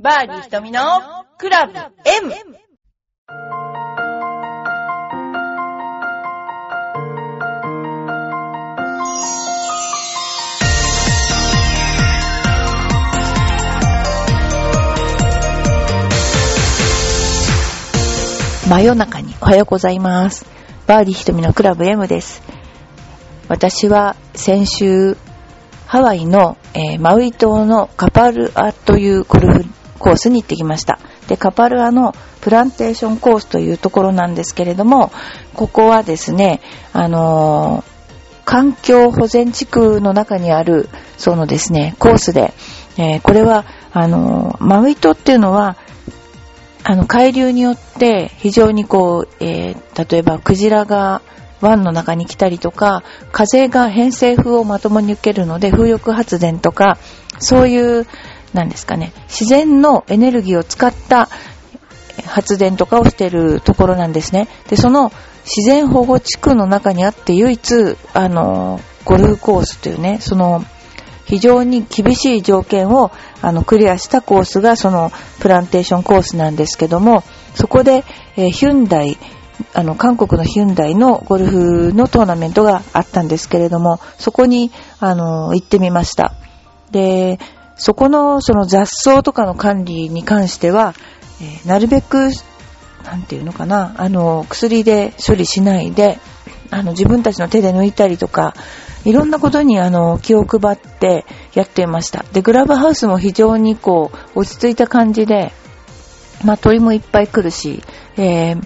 バーディー瞳のクラブ M! 真夜中におはようございます。バーディー瞳のクラブ M です。私は先週、ハワイの、えーマウイ島のカパルアというゴルフコースに行ってきました。で、カパルアのプランテーションコースというところなんですけれども、ここはですね、あのー環境保全地区の中にある、そのですね、コースで、えーこれは、あのーマウイ島っていうのは、あの、海流によって非常にこう、えー例えばクジラが湾の中に来たりとか、風が偏西風をまともに受けるので、風力発電とか、そういう、なんですかね、自然のエネルギーを使った発電とかをしてるところなんですね。で、その自然保護地区の中にあって唯一、あの、ゴルフコースというね、その、非常に厳しい条件をあのクリアしたコースがそのプランテーションコースなんですけども、そこで、えーヒュンダイ、あの、韓国のヒュンダイのゴルフのトーナメントがあったんですけれども、そこに、あの、行ってみました。で、そこのその雑草とかの管理に関しては、えーなるべく、なんていうのかな、あの、薬で処理しないで、あの、自分たちの手で抜いたりとか、いろんなことにあの、気を配ってやっていました。で、グラブハウスも非常にこう、落ち着いた感じで、まあ、鳥もいっぱい来るし、えー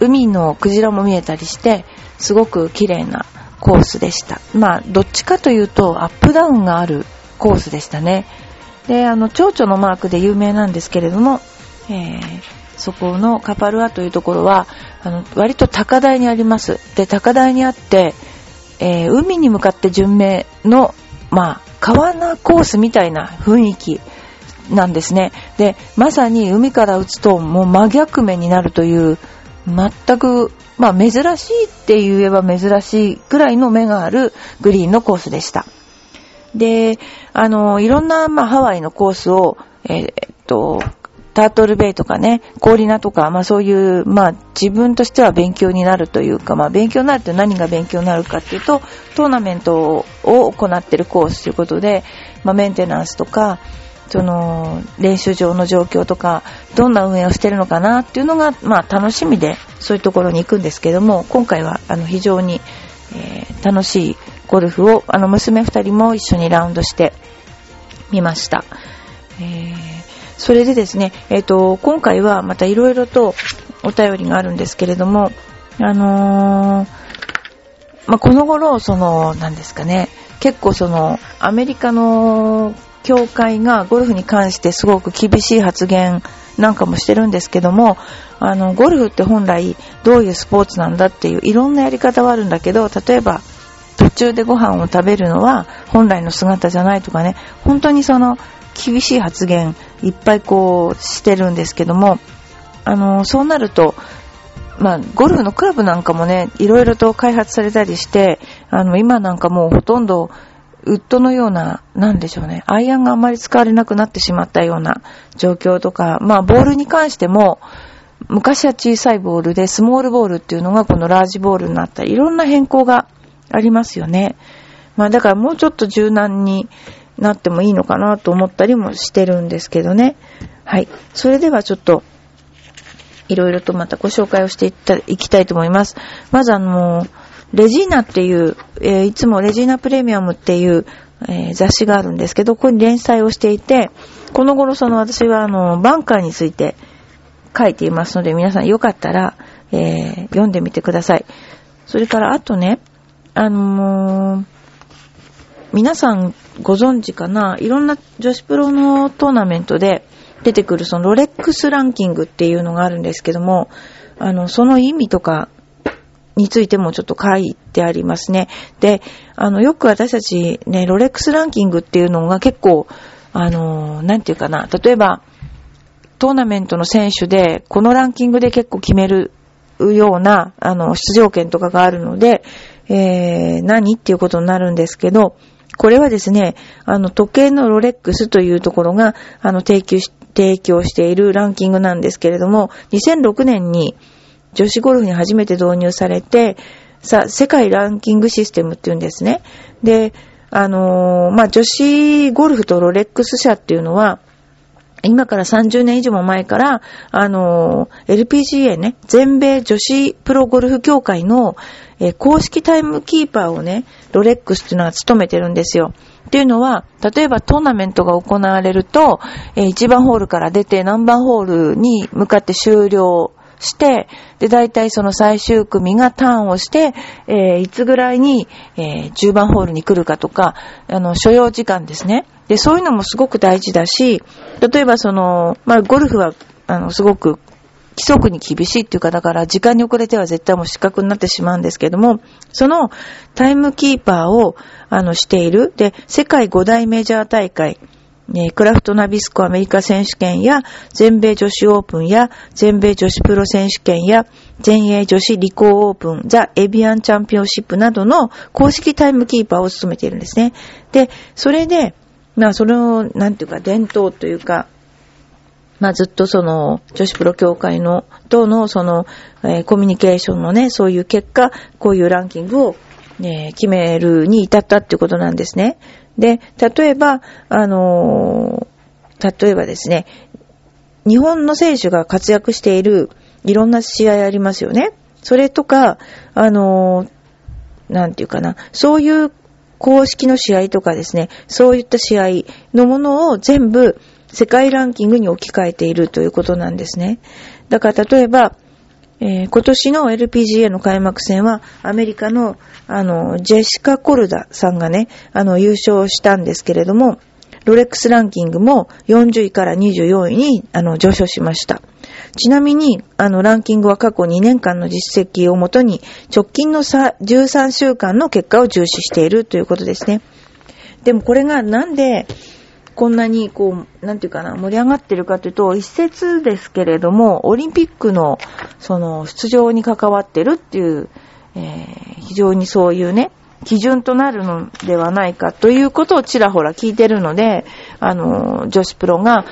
海のクジラも見えたりして、すごく綺麗なコースでした。まあ、どっちかというと、アップダウンがあるコースでしたね。で、あの、蝶々のマークで有名なんですけれども、えーそこのカパルアというところは、あの、割と高台にあります。で、高台にあって、えー海に向かって順目の、まあ、川名コースみたいな雰囲気なんですね。で、まさに海から打つともう真逆目になるという、全く、まあ珍しいって言えば珍しいくらいの目があるグリーンのコースでした。で、あの、いろんな、まあ、ハワイのコースを、えーっと、タートルベイとかね、コーリナとか、まあそういう、まあ自分としては勉強になるというか、まあ勉強になるって何が勉強になるかっていうと、トーナメントを行ってるコースということで、まあメンテナンスとか、その、練習場の状況とか、どんな運営をしてるのかなっていうのが、まあ楽しみで、そういうところに行くんですけども、今回は、あの、非常に、えー楽しいゴルフを、あの、娘二人も一緒にラウンドしてみました。えーそれでですね、えっ、と、今回はまたいろいろとお便りがあるんですけれども、あのーまあ、この頃、その、なんですかね、結構その、アメリカの協会がゴルフに関してすごく厳しい発言なんかもしてるんですけども、あの、ゴルフって本来どういうスポーツなんだっていういろんなやり方はあるんだけど、例えば、途中でご飯を食べるのは本来の姿じゃないとかね、本当にその厳しい発言いっぱいこうしてるんですけども、あの、そうなると、まあ、ゴルフのクラブなんかもね、いろいろと開発されたりして、あの、今なんかもうほとんど、ウッドのような、なんでしょうね、アイアンがあんまり使われなくなってしまったような状況とか、まあ、ボールに関しても、昔は小さいボールで、スモールボールっていうのがこのラージボールになったり、いろんな変更がありますよね。まあ、だからもうちょっと柔軟になってもいいのかなと思ったりもしてるんですけどね。はい。それではちょっと、いろいろとまたご紹介をしていったいきたいと思います。まずあの、レジーナっていう、えーいつもレジーナプレミアムっていう、えー雑誌があるんですけど、ここに連載をしていて、この頃その私はあの、バンカーについて書いていますので、皆さんよかったら、えー読んでみてください。それからあとね、あのー皆さんご存知かな？いろんな女子プロのトーナメントで出てくるそのロレックスランキングっていうのがあるんですけども、あの、その意味とかについてもちょっと書いてありますね。で、あの、よく私たちね、ロレックスランキングっていうのが結構、あの、なんていうかな、例えば、トーナメントの選手で、このランキングで結構決めるような、あの、出場権とかがあるので、えー、何っていうことになるんですけど、これはですね、あの、時計のロレックスというところが、あの、提供し、提供しているランキングなんですけれども、2006年に女子ゴルフに初めて導入されて、さ、世界ランキングシステムっていうんですね。で、あのー、まあ、女子ゴルフとロレックス社っていうのは、今から30年以上も前から、あの、LPGA ね、全米女子プロゴルフ協会の、え、公式タイムキーパーをね、ロレックスっていうのは務めてるんですよ。っていうのは、例えばトーナメントが行われると、え、1番ホールから出て何番ホールに向かって終了して、で、大体その最終組がターンをして、えー、いつぐらいに、えー、10番ホールに来るかとか、あの、所要時間ですね。で、そういうのもすごく大事だし、例えばその、まあ、ゴルフは、あの、すごく規則に厳しいっていうか、だから時間に遅れては絶対もう失格になってしまうんですけども、そのタイムキーパーを、あの、している。で、世界5大メジャー大会、ね、クラフトナビスコアメリカ選手権や、全米女子オープンや、全米女子プロ選手権や、全英女子理工オープン、ザ・エビアンチャンピオンシップなどの公式タイムキーパーを務めているんですね。で、それで、まあ、その、なんていうか、伝統というか、まあ、ずっとその、女子プロ協会の、との、その、えー、コミュニケーションのね、そういう結果、こういうランキングを、ね、決めるに至ったっていうことなんですね。で、例えば、あのー、例えばですね、日本の選手が活躍しているいろんな試合ありますよね。それとか、あのー、なんていうかな、そういう公式の試合とかですね、そういった試合のものを全部世界ランキングに置き換えているということなんですね。だから例えば、えー、今年の LPGA の開幕戦は、アメリカの、あの、ジェシカ・コルダさんがね、あの、優勝したんですけれども、ロレックスランキングも40位から24位に、あの、上昇しました。ちなみに、あの、ランキングは過去2年間の実績をもとに、直近の13週間の結果を重視しているということですね。でもこれがなんで、こんなに、こう、なんていうかな、盛り上がってるかというと、一説ですけれども、オリンピックの、その、出場に関わってるっていう、えー、非常にそういうね、基準となるのではないかということをちらほら聞いてるので、あの、女子プロが、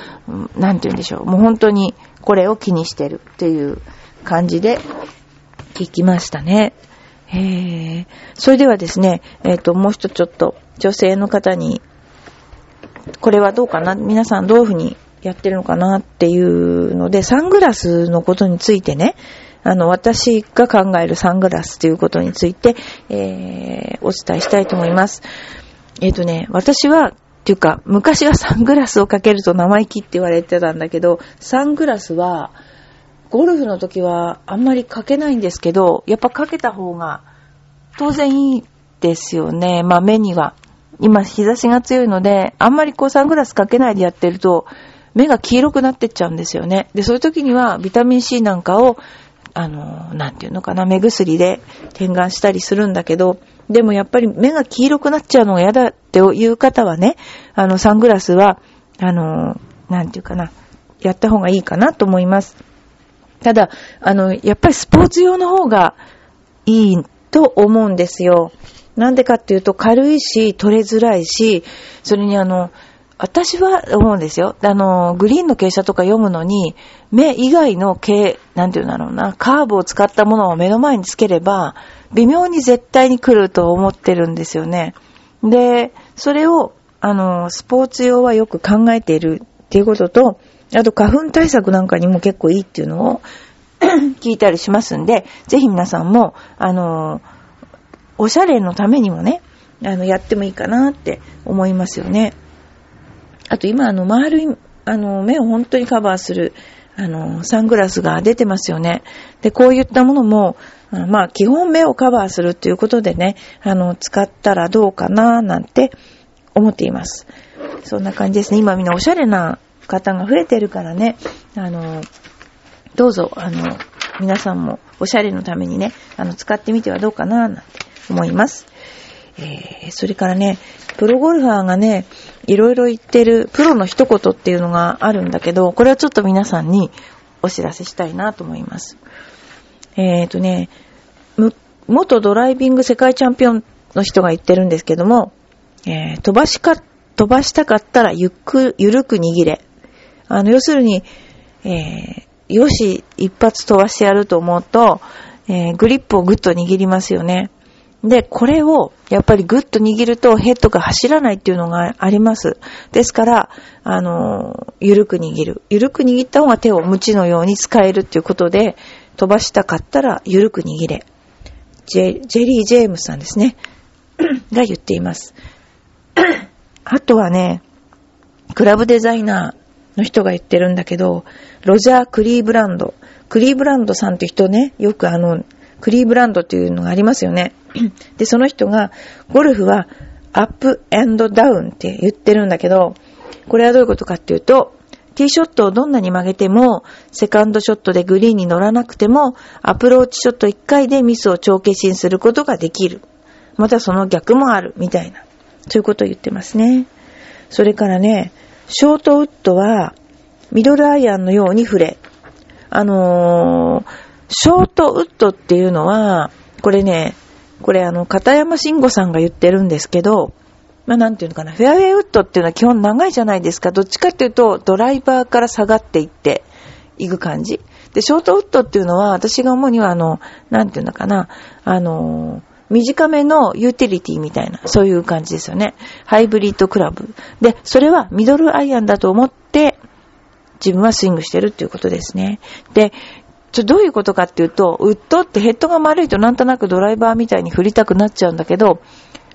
なんて言うんでしょう、もう本当にこれを気にしてるっていう感じで聞きましたね。へー。それではですね、えっ、ー、と、もう一つちょっと女性の方にこれはどうかな？皆さんどういうふうにやってるのかなっていうので、サングラスのことについてね、あの、私が考えるサングラスということについて、えー、お伝えしたいと思います。えっ、ー、とね、私は、っていうか、昔はサングラスをかけると生意気って言われてたんだけど、サングラスは、ゴルフの時はあんまりかけないんですけど、やっぱかけた方が当然いいですよね。まあ目には。今日差しが強いので、あんまりこうサングラスかけないでやってると、目が黄色くなってっちゃうんですよね。で、そういう時にはビタミン C なんかを、あの、なんていうのかな、目薬で点眼したりするんだけど、でもやっぱり目が黄色くなっちゃうのが嫌だっていう方はね、あの、サングラスは、あの、なんていうかな、やった方がいいかなと思います。ただ、あの、やっぱりスポーツ用の方がいいと思うんですよ。なんでかっていうと軽いし、取れづらいし、それにあの、私は思うんですよ。あの、グリーンの傾斜とか読むのに、目以外の傾、なんていうんだろうな、カーブを使ったものを目の前につければ、微妙に絶対に来ると思ってるんですよね。で、それを、あの、スポーツ用はよく考えているっていうことと、あと花粉対策なんかにも結構いいっていうのを 聞いたりしますんで、ぜひ皆さんも、あの、おしゃれのためにもね、あの、やってもいいかなって思いますよね。あと今、あの、丸い、あの、目を本当にカバーする、あの、サングラスが出てますよね。で、こういったものも、まあ、基本目をカバーするっていうことでね、あの、使ったらどうかな、なんて思っています。そんな感じですね。今みんなおしゃれな方が増えてるからね、あの、どうぞ、あの、皆さんもおしゃれのためにね、あの、使ってみてはどうかな、なんて思います。えー、それからね、プロゴルファーがね、いろいろ言ってるプロの一言っていうのがあるんだけど、これはちょっと皆さんにお知らせしたいなと思います。えーとね、元ドライビング世界チャンピオンの人が言ってるんですけども、えー、飛ばしか、飛ばしたかったらゆっく、ゆるく握れ。あの、要するに、えー、よし、一発飛ばしてやると思うと、えー、グリップをぐっと握りますよね。で、これをやっぱりグッと握るとヘッドが走らないっていうのがあります。ですから、あの、ゆるく握る。ゆるく握った方が手を無知のように使えるっていうことで、飛ばしたかったらゆるく握れ。ジェジェリー・ジェームスさんですね。が言っています。あとはね、クラブデザイナーの人が言ってるんだけど、ロジャー・クリーブランド。クリーブランドさんって人ね、よくあの、クリーブランドっていうのがありますよね。で、その人が、ゴルフはアップダウンって言ってるんだけど、これはどういうことかっていうと、ティーショットをどんなに曲げても、セカンドショットでグリーンに乗らなくても、アプローチショット1回でミスを帳消しにすることができる。またその逆もある、みたいな。そういうことを言ってますね。それからね、ショートウッドは、ミドルアイアンのように触れ。あのー、ショートウッドっていうのは、これね、これあの、片山慎吾さんが言ってるんですけど、まあ、なんていうのかな、フェアウェイウッドっていうのは基本長いじゃないですか。どっちかっていうと、ドライバーから下がっていっていく感じ。で、ショートウッドっていうのは、私が思うにはあの、なんていうのかな、あの、短めのユーティリティみたいな、そういう感じですよね。ハイブリッドクラブ。で、それはミドルアイアンだと思って、自分はスイングしてるっていうことですね。で、ちょ、どういうことかっていうと、ウッドってヘッドが丸いとなんとなくドライバーみたいに振りたくなっちゃうんだけど、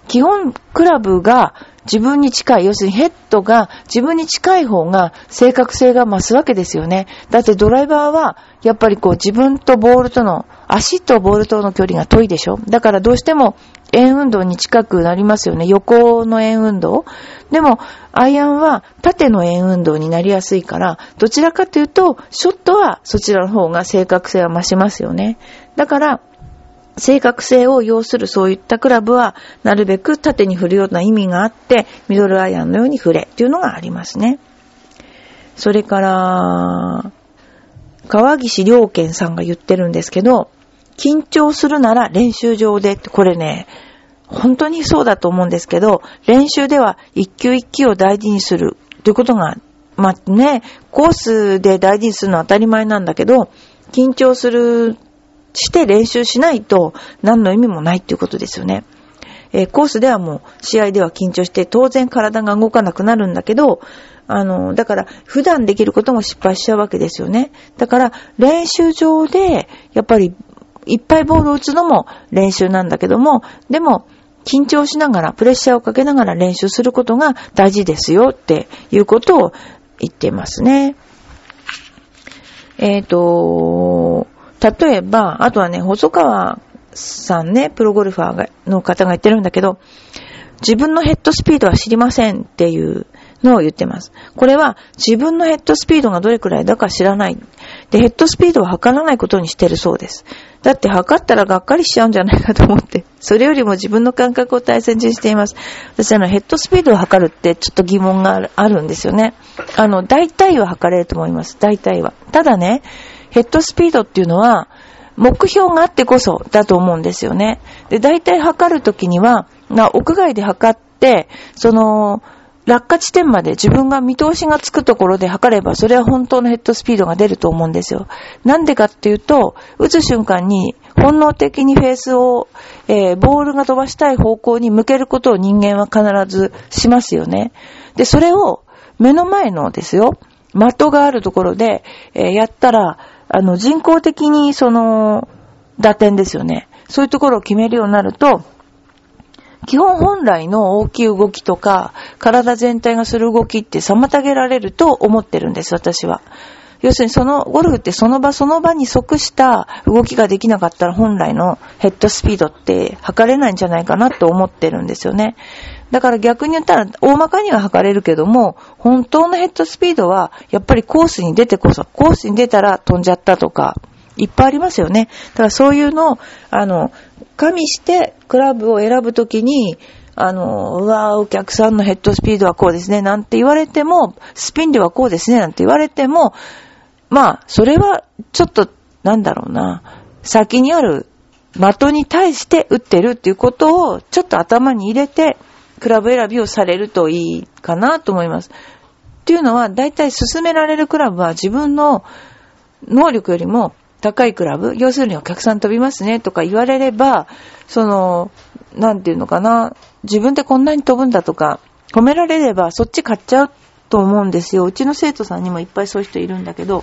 基本クラブが自分に近い、要するにヘッドが自分に近い方が正確性が増すわけですよね。だってドライバーはやっぱりこう自分とボールとの、足とボールとの距離が遠いでしょだからどうしても円運動に近くなりますよね。横の円運動。でも、アイアンは縦の円運動になりやすいから、どちらかというと、ショットはそちらの方が正確性は増しますよね。だから、正確性を要するそういったクラブは、なるべく縦に振るような意味があって、ミドルアイアンのように振れっていうのがありますね。それから、川岸良健さんが言ってるんですけど、緊張するなら練習場でって、これね、本当にそうだと思うんですけど、練習では一球一球を大事にするということが、まあね、コースで大事にするのは当たり前なんだけど、緊張する、して練習しないと何の意味もないっていうことですよね。えー、コースではもう試合では緊張して当然体が動かなくなるんだけど、あの、だから普段できることも失敗しちゃうわけですよね。だから練習場でやっぱりいっぱいボールを打つのも練習なんだけども、でも、緊張しながら、プレッシャーをかけながら練習することが大事ですよっていうことを言ってますね。えっ、ー、と、例えば、あとはね、細川さんね、プロゴルファーの方が言ってるんだけど、自分のヘッドスピードは知りませんっていうのを言ってます。これは自分のヘッドスピードがどれくらいだか知らない。で、ヘッドスピードを測らないことにしてるそうです。だって測ったらがっかりしちゃうんじゃないかと思って、それよりも自分の感覚を大切にしています。私あのヘッドスピードを測るってちょっと疑問があるんですよね。あの、大体は測れると思います。大体は。ただね、ヘッドスピードっていうのは、目標があってこそだと思うんですよね。で、大体測るときには、な、屋外で測って、その、落下地点まで自分が見通しがつくところで測れば、それは本当のヘッドスピードが出ると思うんですよ。なんでかっていうと、打つ瞬間に本能的にフェースを、えー、ボールが飛ばしたい方向に向けることを人間は必ずしますよね。で、それを目の前のですよ、的があるところで、えー、やったら、あの、人工的にその、打点ですよね。そういうところを決めるようになると、基本本来の大きい動きとか、体全体がする動きって妨げられると思ってるんです、私は。要するにその、ゴルフってその場その場に即した動きができなかったら本来のヘッドスピードって測れないんじゃないかなと思ってるんですよね。だから逆に言ったら大まかには測れるけども、本当のヘッドスピードはやっぱりコースに出てこそ、コースに出たら飛んじゃったとか、いっぱいありますよね。だからそういうのを、あの、加味してクラブを選ぶときに、あの、うわお客さんのヘッドスピードはこうですね、なんて言われても、スピン量はこうですね、なんて言われても、まあ、それは、ちょっと、なんだろうな、先にある的に対して打ってるっていうことを、ちょっと頭に入れて、クラブ選びをされるといいかなと思います。っていうのは、大体進められるクラブは自分の能力よりも高いクラブ、要するにお客さん飛びますね。とか言われれば、その、なんていうのかな、自分でこんなに飛ぶんだとか、褒められればそっち買っちゃうと思うんですよ。うちの生徒さんにもいっぱいそういう人いるんだけど、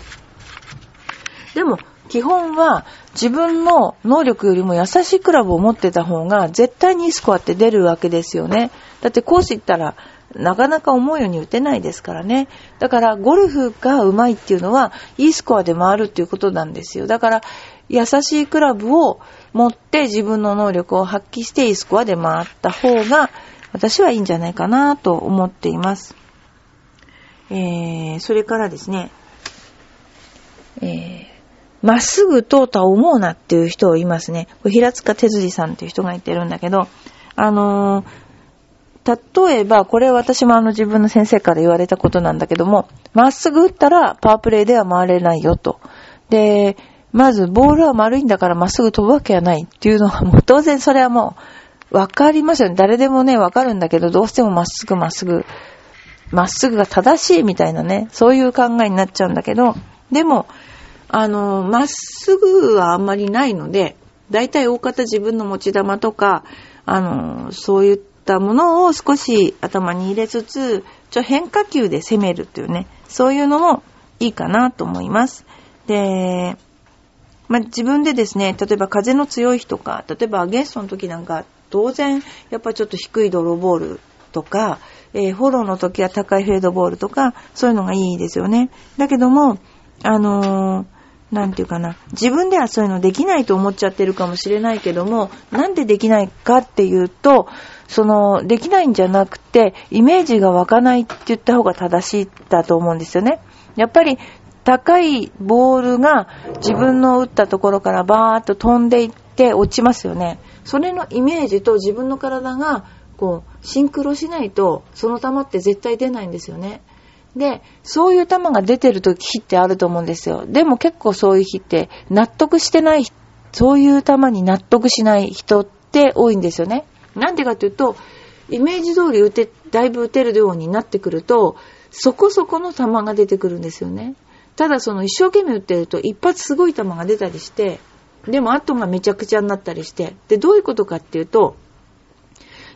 でも、基本は自分の能力よりも優しいクラブを持ってた方が絶対にいいスコアって出るわけですよね。だってコース行ったらなかなか思うように打てないですからね。だからゴルフが上手いっていうのは、いいスコアで回るっていうことなんですよ。だから、優しいクラブを持って自分の能力を発揮していいスコアで回った方が、私はいいんじゃないかなと思っています。えー、それからですね、えー、まっすぐ通った思うなっていう人いますね。これ平塚哲司さんっていう人が言ってるんだけど、あのー例えば、これ私もあの自分の先生から言われたことなんだけども、まっすぐ打ったらパワープレイでは回れないよと。で、まずボールは丸いんだからまっすぐ飛ぶわけはないっていうのはもう当然それはもうわかりますよね。誰でもね、わかるんだけど、どうしてもまっすぐまっすぐ、まっすぐが正しいみたいなね、そういう考えになっちゃうんだけど、でも、あの、まっすぐはあんまりないので、だいたい大方自分の持ち玉とか、あの、そういったものを少し頭に入れつつ、ちょ変化球で攻めるっていうね、そういうのもいいかなと思います。で、まあ、自分でですね、例えば風の強い日とか、例えばゲストの時なんか、当然、やっぱちょっと低いドロボールとか、えー、フォローの時は高いフェードボールとか、そういうのがいいですよね。だけども、あのーなんていうかな、自分ではそういうのできないと思っちゃってるかもしれないけども、なんでできないかっていうと、その、できないんじゃなくて、イメージが湧かないって言った方が正しいだと思うんですよね。やっぱり、高いボールが自分の打ったところからバーッと飛んでいって落ちますよね。それのイメージと自分の体が、こう、シンクロしないと、その球って絶対出ないんですよね。で、そういう球が出てる日ってあると思うんですよ。でも結構そういう日って納得してない、そういう球に納得しない人って多いんですよね。なんでかというと、イメージ通り打て、だいぶ打てるようになってくると、そこそこの球が出てくるんですよね。ただその一生懸命打ってると一発すごい球が出たりして、でも後がめちゃくちゃになったりして、で、どういうことかっていうと、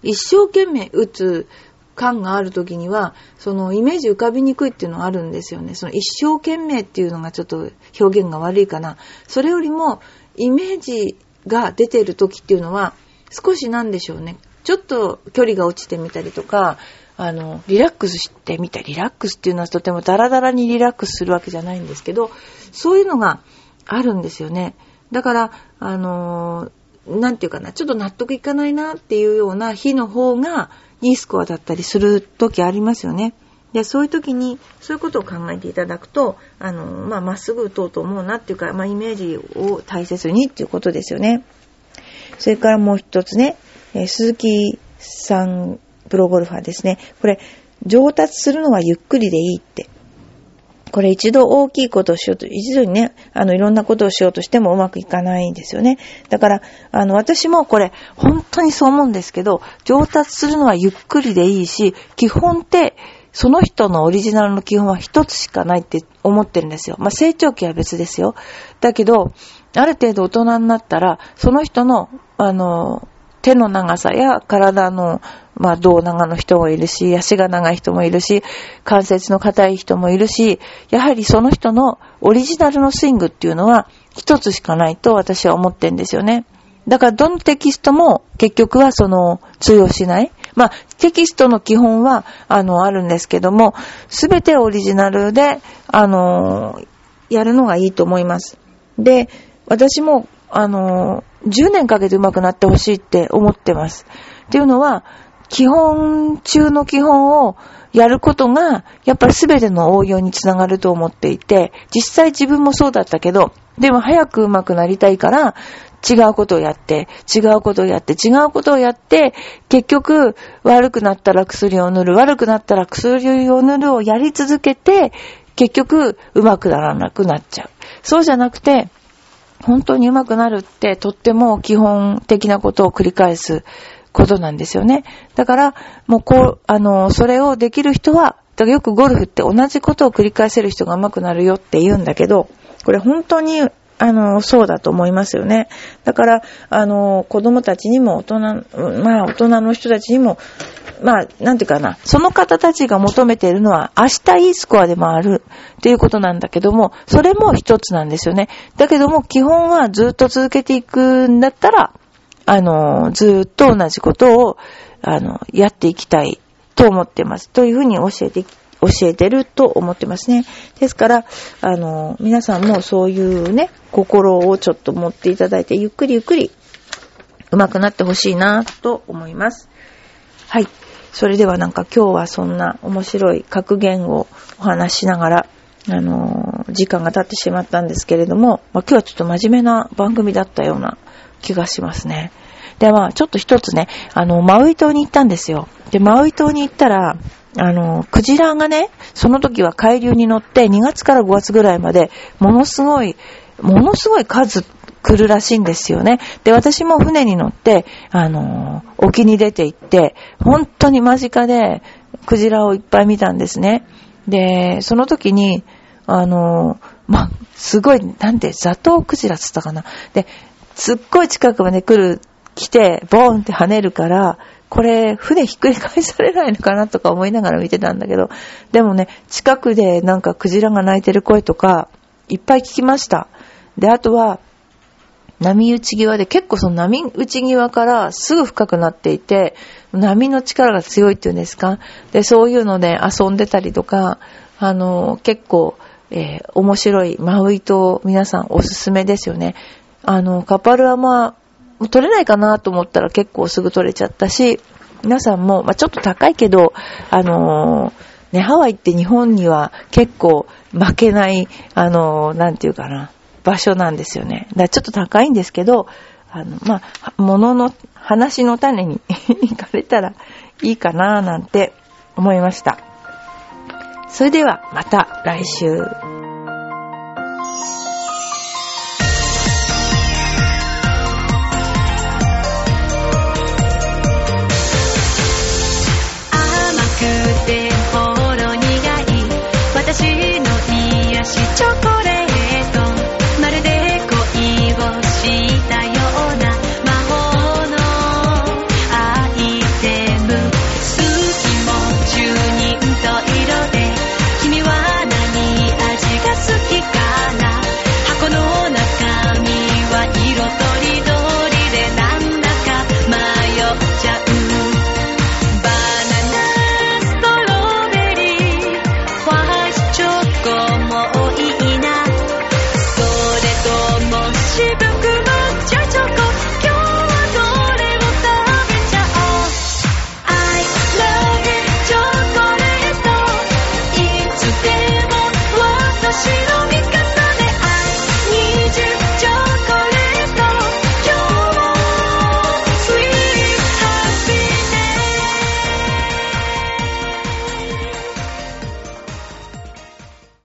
一生懸命打つ感がある時には、そのイメージ浮かびにくいっていうのがあるんですよね。その一生懸命っていうのがちょっと表現が悪いかな。それよりも、イメージが出てる時っていうのは、少しなんでしょうね。ちょっと距離が落ちてみたりとか、あの、リラックスしてみたり、リラックスっていうのはとてもダラダラにリラックスするわけじゃないんですけど、そういうのがあるんですよね。だから、あのなんていうかな、ちょっと納得いかないなっていうような日の方が、いいスコアだったりする時ありますよね。で、そういう時に、そういうことを考えていただくと、あの、まあ、まっすぐ打とうと思うなっていうか、まあ、イメージを大切にっていうことですよね。それからもう一つね、え、鈴木さん、プロゴルファーですね。これ、上達するのはゆっくりでいいってこれ一度大きいことをしようと、一度にね、あの、いろんなことをしようとしてもうまくいかないんですよね。だから、あの、私もこれ、本当にそう思うんですけど、上達するのはゆっくりでいいし、基本って、その人のオリジナルの基本は一つしかないって思ってるんですよ。まあ、成長期は別ですよ。だけど、ある程度大人になったら、その人の、あの、手の長さや体の、まあ、胴長の人もいるし、足が長い人もいるし、関節の硬い人もいるし、やはりその人のオリジナルのスイングっていうのは一つしかないと私は思ってんですよね。だからどのテキストも結局はその通用しない。まあ、テキストの基本は、あの、あるんですけども、すべてオリジナルで、あの、やるのがいいと思います。で、私も、あの、10年かけて上手くなってほしいって思ってます。っていうのは、基本中の基本をやることが、やっぱり全ての応用につながると思っていて、実際自分もそうだったけど、でも早く上手くなりたいから、違うことをやって、違うことをやって、違うことをやって、結局、悪くなったら薬を塗る、悪くなったら薬を塗るをやり続けて、結局、上手くならなくなっちゃう。そうじゃなくて、本当に上手くなるってとっても基本的なことを繰り返すことなんですよね。だから、もうこう、あの、それをできる人は、だからよくゴルフって同じことを繰り返せる人が上手くなるよって言うんだけど、これ本当にあの、そうだと思いますよね。だから、あの、子供たちにも大人、まあ大人の人たちにも、まあ、なんていうかな、その方たちが求めているのは、明日いいスコアでもあるっていうことなんだけども、それも一つなんですよね。だけども、基本はずっと続けていくんだったら、あの、ずっと同じことを、あの、やっていきたいと思ってます。というふうに教えて、教えてると思ってますね。ですから、あの、皆さんもそういうね、心をちょっと持っていただいて、ゆっくりゆっくり上手くなってほしいなと思います。はい。それではなんか今日はそんな面白い格言をお話しながら、あの、時間が経ってしまったんですけれども、まあ、今日はちょっと真面目な番組だったような気がしますね。で、まあ、ちょっと一つね、あの、マウイ島に行ったんですよ。で、マウイ島に行ったら、あの、クジラがね、その時は海流に乗って2月から5月ぐらいまで、ものすごい、ものすごい数来るらしいんですよね。で、私も船に乗って、あの、沖に出て行って、本当に間近でクジラをいっぱい見たんですね。で、その時に、あの、ま、すごい、なんて、ザトウクジラつったかな。で、すっごい近くまで来る、来て、ボーンって跳ねるから、これ、船ひっくり返されないのかなとか思いながら見てたんだけど、でもね、近くでなんかクジラが鳴いてる声とか、いっぱい聞きました。で、あとは、波打ち際で結構その波打ち際からすぐ深くなっていて、波の力が強いっていうんですか？で、そういうので遊んでたりとか、あの、結構、えー、面白いマウイ島皆さんおすすめですよね。あの、カパルアマ、取れないかなと思ったら結構すぐ取れちゃったし、皆さんも、まあ、ちょっと高いけど、あのー、ね、ハワイって日本には結構負けない、あのー、なんていうかな、場所なんですよね。だちょっと高いんですけど、あの、まあ、物の、話の種に 行かれたらいいかななんて思いました。それではまた来週。